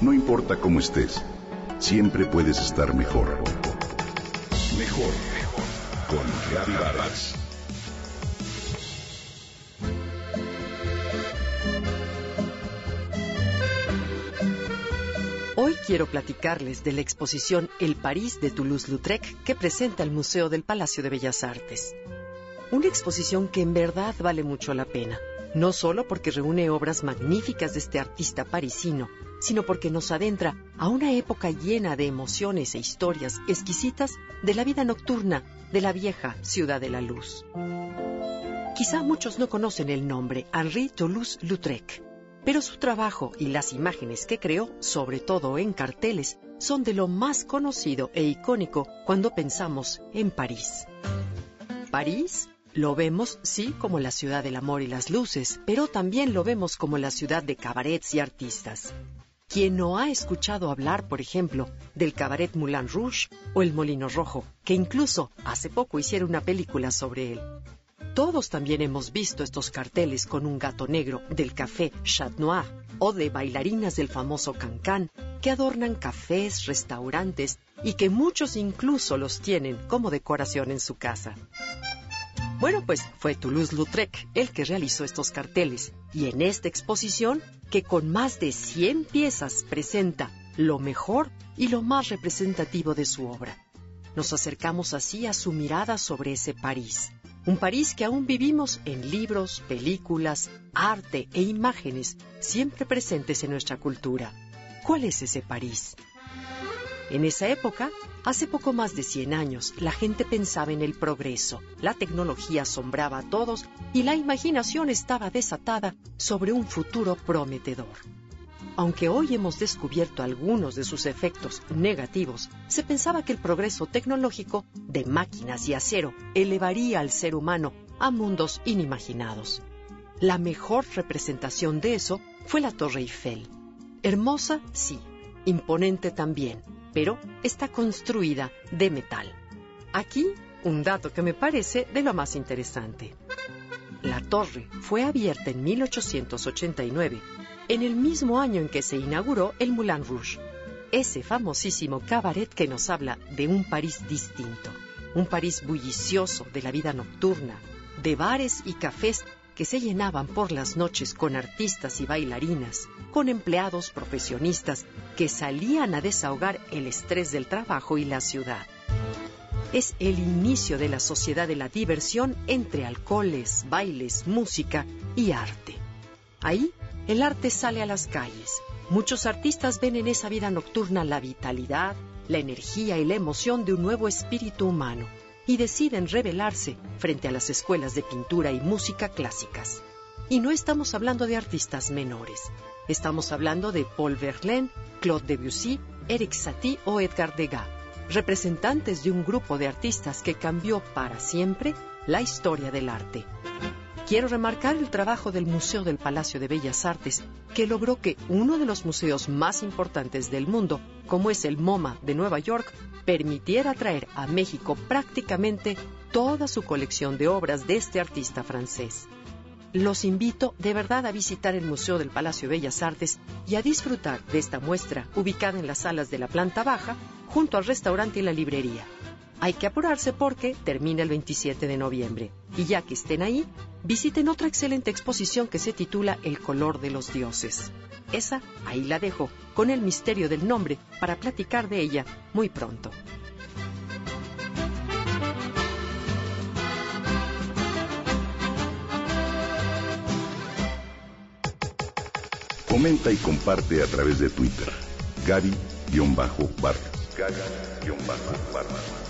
No importa cómo estés, siempre puedes estar mejor. Mejor, mejor. Con Vargas. Hoy quiero platicarles de la exposición El París de Toulouse-Lautrec que presenta el Museo del Palacio de Bellas Artes. Una exposición que en verdad vale mucho la pena, no solo porque reúne obras magníficas de este artista parisino, sino porque nos adentra a una época llena de emociones e historias exquisitas de la vida nocturna de la vieja ciudad de la luz. Quizá muchos no conocen el nombre Henri Toulouse-Lautrec, pero su trabajo y las imágenes que creó, sobre todo en carteles, son de lo más conocido e icónico cuando pensamos en París. París lo vemos, sí, como la ciudad del amor y las luces, pero también lo vemos como la ciudad de cabarets y artistas. ¿Quién no ha escuchado hablar, por ejemplo, del cabaret Moulin Rouge o el Molino Rojo, que incluso hace poco hicieron una película sobre él? Todos también hemos visto estos carteles con un gato negro del café Chat Noir o de bailarinas del famoso Cancan que adornan cafés, restaurantes y que muchos incluso los tienen como decoración en su casa. Bueno, pues fue Toulouse-Lautrec el que realizó estos carteles y en esta exposición, que con más de 100 piezas presenta lo mejor y lo más representativo de su obra. Nos acercamos así a su mirada sobre ese París, un París que aún vivimos en libros, películas, arte e imágenes siempre presentes en nuestra cultura. ¿Cuál es ese París? En esa época, hace poco más de 100 años, la gente pensaba en el progreso, la tecnología asombraba a todos y la imaginación estaba desatada sobre un futuro prometedor. Aunque hoy hemos descubierto algunos de sus efectos negativos, se pensaba que el progreso tecnológico de máquinas y acero elevaría al ser humano a mundos inimaginados. La mejor representación de eso fue la Torre Eiffel. Hermosa, sí, imponente también, pero está construida de metal. Aquí un dato que me parece de lo más interesante. La torre fue abierta en 1889, en el mismo año en que se inauguró el Moulin Rouge, ese famosísimo cabaret que nos habla de un París distinto, un París bullicioso de la vida nocturna, de bares y cafés que se llenaban por las noches con artistas y bailarinas, con empleados profesionistas que salían a desahogar el estrés del trabajo y la ciudad. Es el inicio de la sociedad de la diversión entre alcoholes, bailes, música y arte. Ahí el arte sale a las calles. Muchos artistas ven en esa vida nocturna la vitalidad, la energía y la emoción de un nuevo espíritu humano y deciden rebelarse frente a las escuelas de pintura y música clásicas. Y no estamos hablando de artistas menores. Estamos hablando de Paul Verlaine, Claude Debussy, Eric Satie o Edgar Degas, representantes de un grupo de artistas que cambió para siempre la historia del arte. Quiero remarcar el trabajo del Museo del Palacio de Bellas Artes, que logró que uno de los museos más importantes del mundo, como es el MoMA de Nueva York, permitiera traer a México prácticamente toda su colección de obras de este artista francés. Los invito de verdad a visitar el Museo del Palacio de Bellas Artes y a disfrutar de esta muestra ubicada en las salas de la planta baja junto al restaurante y la librería. Hay que apurarse porque termina el 27 de noviembre. Y ya que estén ahí, visiten otra excelente exposición que se titula El color de los dioses. Esa ahí la dejo, con el misterio del nombre, para platicar de ella muy pronto. Comenta y comparte a través de Twitter. Gaby-Vargas. Gaby-Vargas.